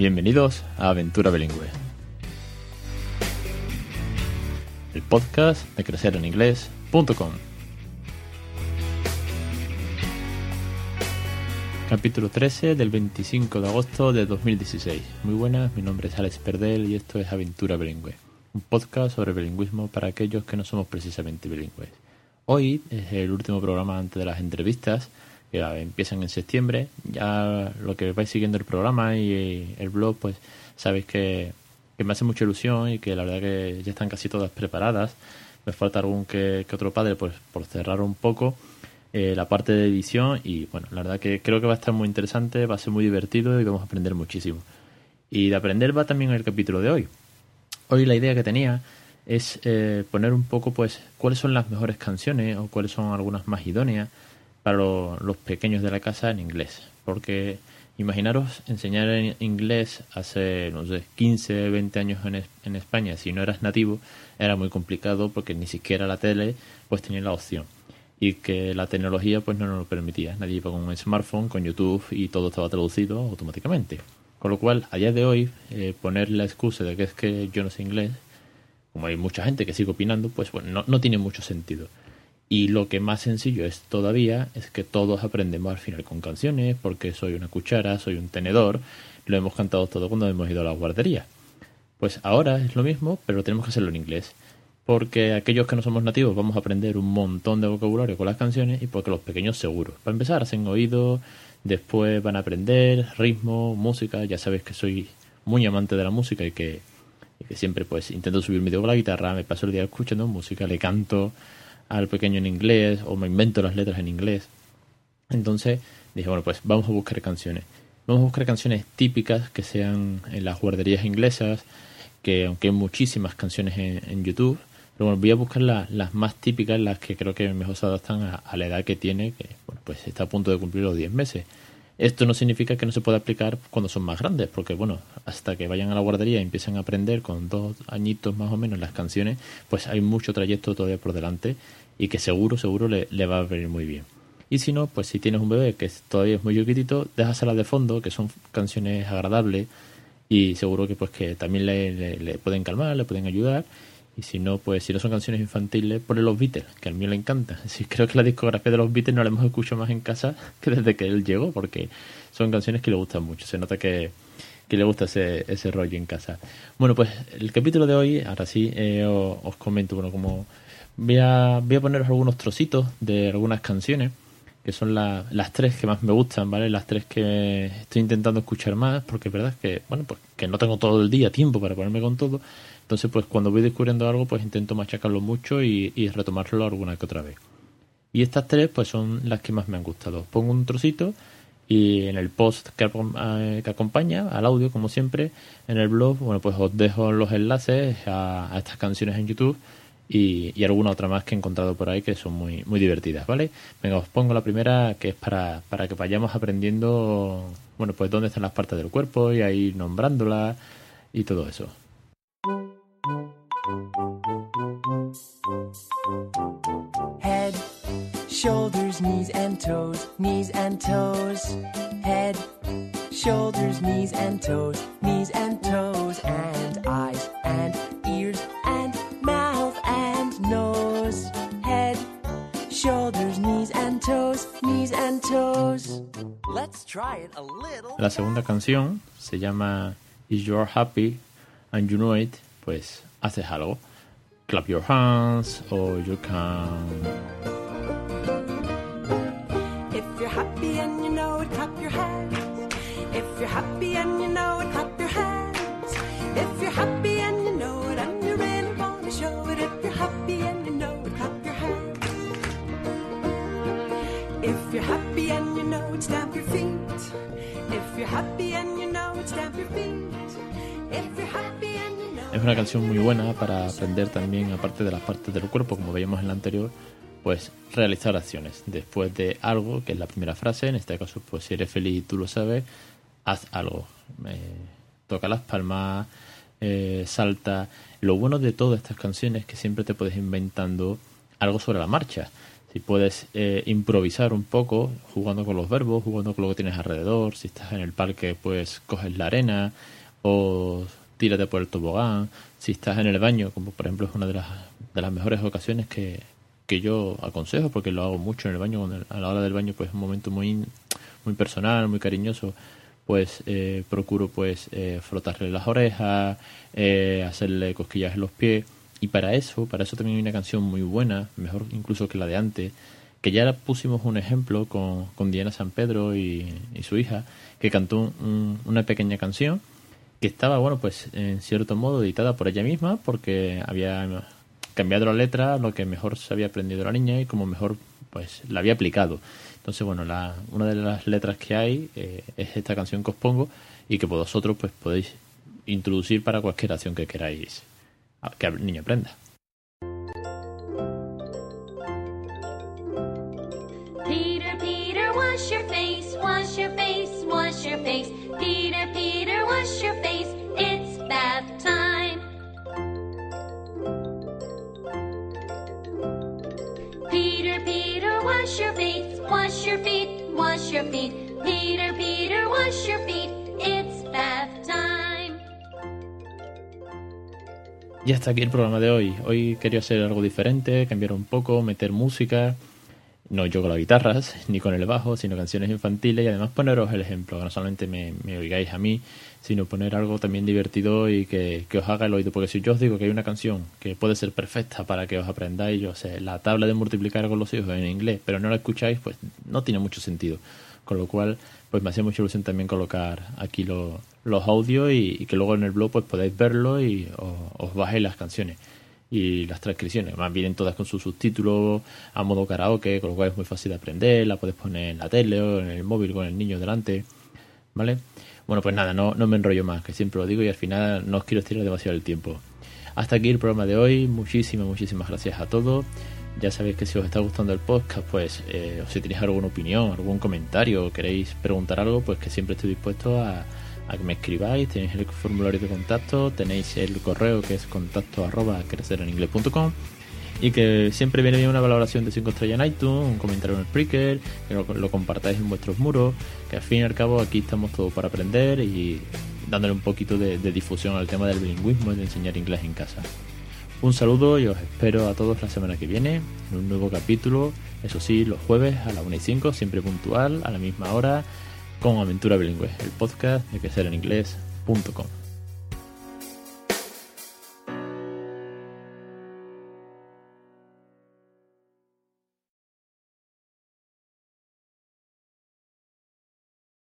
Bienvenidos a Aventura Bilingüe. El podcast de crecereninglés.com. Capítulo 13 del 25 de agosto de 2016. Muy buenas, mi nombre es Alex Perdel y esto es Aventura Bilingüe, un podcast sobre bilingüismo para aquellos que no somos precisamente bilingües. Hoy es el último programa antes de las entrevistas que empiezan en septiembre. Ya lo que vais siguiendo el programa y el blog, pues sabéis que, me hace mucha ilusión y que la verdad que ya están casi todas preparadas. Me falta algún que, que otro padre, pues por cerrar un poco eh, la parte de edición y bueno, la verdad que creo que va a estar muy interesante, va a ser muy divertido y vamos a aprender muchísimo. Y de aprender va también el capítulo de hoy. Hoy la idea que tenía es eh, poner un poco pues cuáles son las mejores canciones o cuáles son algunas más idóneas para los pequeños de la casa en inglés. Porque imaginaros enseñar en inglés hace, no sé, 15, 20 años en, en España, si no eras nativo, era muy complicado porque ni siquiera la tele pues tenía la opción y que la tecnología pues no nos lo permitía. Nadie iba con un smartphone, con YouTube y todo estaba traducido automáticamente. Con lo cual, a día de hoy, eh, poner la excusa de que es que yo no sé inglés, como hay mucha gente que sigue opinando, pues bueno, no, no tiene mucho sentido. Y lo que más sencillo es todavía es que todos aprendemos al final con canciones, porque soy una cuchara, soy un tenedor, lo hemos cantado todo cuando hemos ido a la guardería. Pues ahora es lo mismo, pero tenemos que hacerlo en inglés porque aquellos que no somos nativos vamos a aprender un montón de vocabulario con las canciones y porque los pequeños seguros. Para empezar, hacen oído, después van a aprender ritmo, música. Ya sabes que soy muy amante de la música y que, siempre pues intento subir mi dedo con la guitarra, me paso el día escuchando música, le canto al pequeño en inglés o me invento las letras en inglés. Entonces dije, bueno, pues vamos a buscar canciones. Vamos a buscar canciones típicas que sean en las guarderías inglesas, que aunque hay muchísimas canciones en YouTube, pero bueno, voy a buscar las más típicas, las que creo que mejor se adaptan a, la edad que tiene, que bueno, pues está a punto de cumplir los 10 meses. Esto no significa que no se pueda aplicar cuando son más grandes, porque bueno, hasta que vayan a la guardería y empiecen a aprender con dos añitos más o menos las canciones, pues hay mucho trayecto todavía por delante y que seguro, seguro le, va a venir muy bien. Y si no, pues si tienes un bebé que todavía es muy chiquitito, déjaselas de fondo, que son canciones agradables y seguro que pues que también le pueden calmar, le pueden ayudar y si no, pues si no son canciones infantiles, ponle los Beatles, que a mí le encanta. Sí, creo que la discografía de los Beatles no la hemos escuchado más en casa que desde que él llegó, porque son canciones que le gustan mucho. Se nota que, le gusta ese, ese rollo en casa. Bueno, pues el capítulo de hoy, ahora sí, eh, os, comento, bueno, como voy a, voy a poneros algunos trocitos de algunas canciones, que son las tres que más me gustan, ¿vale? Las tres que estoy intentando escuchar más, porque es verdad que, bueno, pues que no tengo todo el día tiempo para ponerme con todo entonces, pues cuando voy descubriendo algo, pues intento machacarlo mucho y, retomarlo alguna que otra vez. Y estas tres, pues son las que más me han gustado. Pongo un trocito y en el post que, eh, acompaña al audio, como siempre, en el blog, bueno, pues os dejo los enlaces a, estas canciones en YouTube y, alguna otra más que he encontrado por ahí que son muy, muy divertidas, ¿vale? Venga, os pongo la primera que es para, para que vayamos aprendiendo, bueno, pues dónde están las partes del cuerpo y ahí nombrándolas y todo eso. Head, shoulders, knees and toes, knees and toes. Head, shoulders, knees and toes, knees and La segunda canción se llama Is You're Happy and You Know It, pues haces algo. clap your hands or you can If you're happy and you know it, clap your hands. If you're happy and you know it, clap your hands. If you're happy If you're happy and you know it, stamp your feet. If you're happy and you know it, stamp your feet. If you're happy and es una canción muy buena para aprender también, aparte de las partes del cuerpo, como veíamos en la anterior, pues realizar acciones. Después de algo, que es la primera frase, en este caso, pues si eres feliz y tú lo sabes, haz algo. Eh, toca las palmas, eh, salta. Lo bueno de todas estas canciones es que siempre te puedes inventando algo sobre la marcha. Si puedes eh, improvisar un poco, jugando con los verbos, jugando con lo que tienes alrededor, si estás en el parque, pues coges la arena o tírate por el tobogán, si estás en el baño, como por ejemplo es una de las, de las mejores ocasiones que, que yo aconsejo, porque lo hago mucho en el baño, a la hora del baño pues es un momento muy, muy personal, muy cariñoso, pues eh, procuro pues eh, frotarle las orejas, hacerle cosquillas en los pies, y para eso, para eso también hay una canción muy buena, mejor incluso que la de antes, que ya pusimos un ejemplo con, con Diana San Pedro y, su hija, que cantó una pequeña canción que estaba, bueno, pues en cierto modo editada por ella misma, porque había cambiado la letra, lo que mejor se había aprendido la niña y como mejor pues la había aplicado. Entonces, bueno, la, una de las letras que hay eh, es esta canción que os pongo y que vosotros pues podéis introducir para cualquier acción que queráis niño aprenda. Peter, Peter, wash your face, wash your face, wash your face. Peter, Peter, wash your face, it's bath time. Peter, Peter, wash your face, wash your feet, wash your feet. Peter, Peter, wash your feet, Y hasta aquí el programa de hoy. Hoy quería hacer algo diferente, cambiar un poco, meter música. No yo con las guitarras, ni con el bajo, sino canciones infantiles y además poneros el ejemplo, que no solamente me, oigáis a mí, sino poner algo también divertido y que, os haga el oído. Porque si yo os digo que hay una canción que puede ser perfecta para que os aprendáis, yo sé, la tabla de multiplicar con los hijos en inglés, pero no la escucháis, pues no tiene mucho sentido. Con lo cual, pues me hacía mucha ilusión también colocar aquí los audios y, que luego en el blog pues podáis verlo y os, bajéis las canciones y las transcripciones. Más vienen todas con su subtítulo a modo karaoke, con lo cual es muy fácil de aprender, la puedes poner en la tele o en el móvil con el niño delante, ¿vale? Bueno, pues nada, no, no me enrollo más, que siempre lo digo y al final no os quiero estirar demasiado el tiempo. Hasta aquí el programa de hoy, muchísimas, muchísimas gracias a todos. Ya sabéis que si os está gustando el podcast, pues eh, o si tenéis alguna opinión, algún comentario, o queréis preguntar algo, pues que siempre estoy dispuesto a, que me escribáis. Tenéis el formulario de contacto, tenéis el correo que es contacto arroba crecereninglés.com y que siempre viene bien una valoración de 5 estrellas en iTunes, un comentario en el Spreaker, que lo, compartáis en vuestros muros, que al fin y al cabo aquí estamos todos para aprender y dándole un poquito de difusión al tema del bilingüismo y de enseñar inglés en casa. Un saludo y os espero a todos la semana que viene en un nuevo capítulo, eso sí, los jueves a las 1 y 5, siempre puntual, a la misma hora, con Aventura Bilingüe, el podcast de que ser en inglés.com.